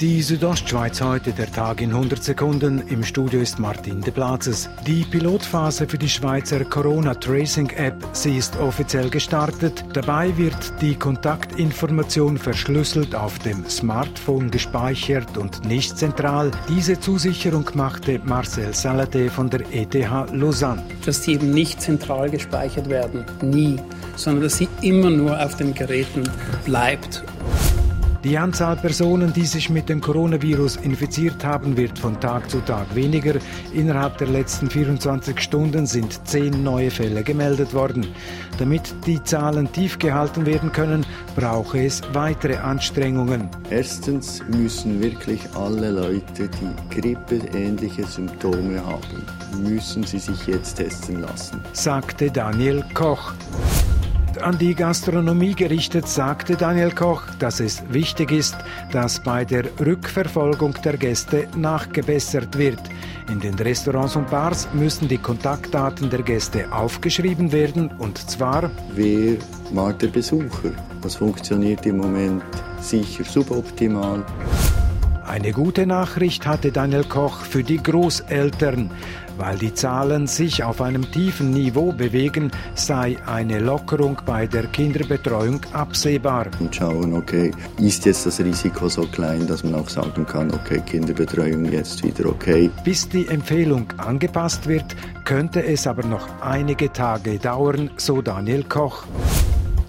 Die Südostschweiz heute, der Tag in 100 Sekunden. Im Studio ist Martin de Platzes. Die Pilotphase für die Schweizer Corona-Tracing-App, sie ist offiziell gestartet. Dabei wird die Kontaktinformation verschlüsselt auf dem Smartphone gespeichert und nicht zentral. Diese Zusicherung machte Marcel Salade von der ETH Lausanne. Dass die eben nicht zentral gespeichert werden, nie, sondern dass sie immer nur auf den Geräten bleibt. Die Anzahl Personen, die sich mit dem Coronavirus infiziert haben, wird von Tag zu Tag weniger. Innerhalb der letzten 24 Stunden sind zehn neue Fälle gemeldet worden. Damit die Zahlen tief gehalten werden können, brauche es weitere Anstrengungen. Erstens müssen wirklich alle Leute, die grippeähnliche Symptome haben, müssen sie sich jetzt testen lassen, sagte Daniel Koch an die Gastronomie gerichtet sagte Daniel Koch, dass es wichtig ist, dass bei der Rückverfolgung der Gäste nachgebessert wird. In den Restaurants und Bars müssen die Kontaktdaten der Gäste aufgeschrieben werden und zwar Wer war der Besucher? Das funktioniert im Moment sicher suboptimal. Eine gute Nachricht hatte Daniel Koch für die Großeltern. Weil die Zahlen sich auf einem tiefen Niveau bewegen, sei eine Lockerung bei der Kinderbetreuung absehbar. Und schauen, okay, ist jetzt das Risiko so klein, dass man auch sagen kann, okay, Kinderbetreuung jetzt wieder okay. Bis die Empfehlung angepasst wird, könnte es aber noch einige Tage dauern, so Daniel Koch.